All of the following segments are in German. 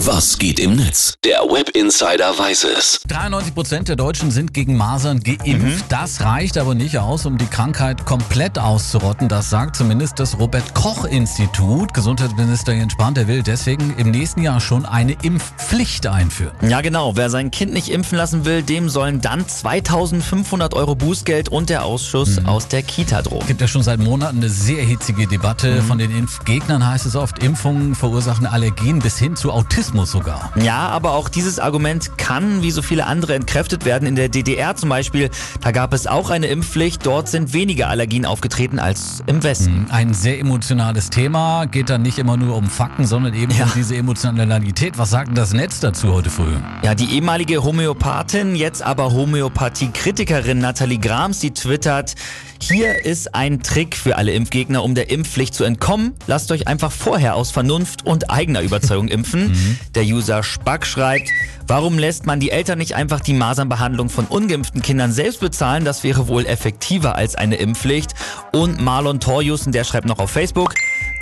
Was geht im Netz? Der Web Insider weiß es. 93 Prozent der Deutschen sind gegen Masern geimpft. Das reicht aber nicht aus, um die Krankheit komplett auszurotten. Das sagt zumindest das Robert-Koch-Institut. Gesundheitsminister Jens Spahn, der will deswegen im nächsten Jahr schon eine Impfpflicht einführen. Ja, genau. Wer sein Kind nicht impfen lassen will, dem sollen dann 2500 Euro Bußgeld und der Ausschuss aus der Kita drohen. Gibt ja schon seit Monaten eine sehr hitzige Debatte. Von den Impfgegnern heißt es oft, Impfungen verursachen Allergien bis hin zu Autismus sogar. Ja, aber auch dieses Argument kann, wie so viele andere, entkräftet werden. In der DDR zum Beispiel, da gab es auch eine Impfpflicht. Dort sind weniger Allergien aufgetreten als im Westen. Ein sehr emotionales Thema. Geht dann nicht immer nur um Fakten, sondern eben Ja. um diese Emotionalität. Was sagt denn das Netz dazu heute früh? Ja, die ehemalige Homöopathin, jetzt aber Homöopathie-Kritikerin Nathalie Grams, die twittert, hier ist ein Trick für alle Impfgegner, um der Impfpflicht zu entkommen. Lasst euch einfach vorher aus Vernunft und eigener Überzeugung impfen. Der User Spack schreibt, warum lässt man die Eltern nicht einfach die Masernbehandlung von ungeimpften Kindern selbst bezahlen? Das wäre wohl effektiver als eine Impfpflicht. Und Marlon Torjussen, der schreibt noch auf Facebook,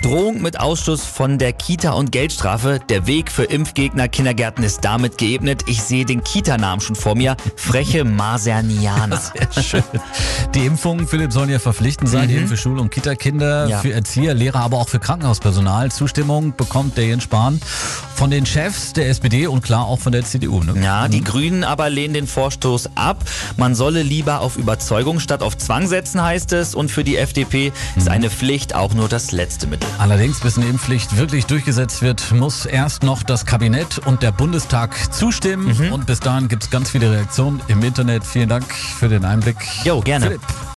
Drohung mit Ausschluss von der Kita und Geldstrafe. Der Weg für Impfgegner Kindergärten ist damit geebnet. Ich sehe den Kita-Namen schon vor mir. Freche Masernianer. Sehr schön. Die Impfungen, Philipp, sollen ja verpflichtend sein, eben für Schul- und Kita-Kinder, Ja. für Erzieher, Lehrer, aber auch für Krankenhauspersonal. Zustimmung bekommt der Jens Spahn von den Chefs der SPD und klar auch von der CDU. Ne? Ja, die Grünen aber lehnen den Vorstoß ab. Man solle lieber auf Überzeugung statt auf Zwang setzen, heißt es. Und für die FDP ist eine Pflicht auch nur das letzte Mittel. Allerdings, bis eine Impfpflicht wirklich durchgesetzt wird, muss erst noch das Kabinett und der Bundestag zustimmen. Und bis dahin gibt es ganz viele Reaktionen im Internet. Vielen Dank für den Einblick. Jo, gerne. Philipp.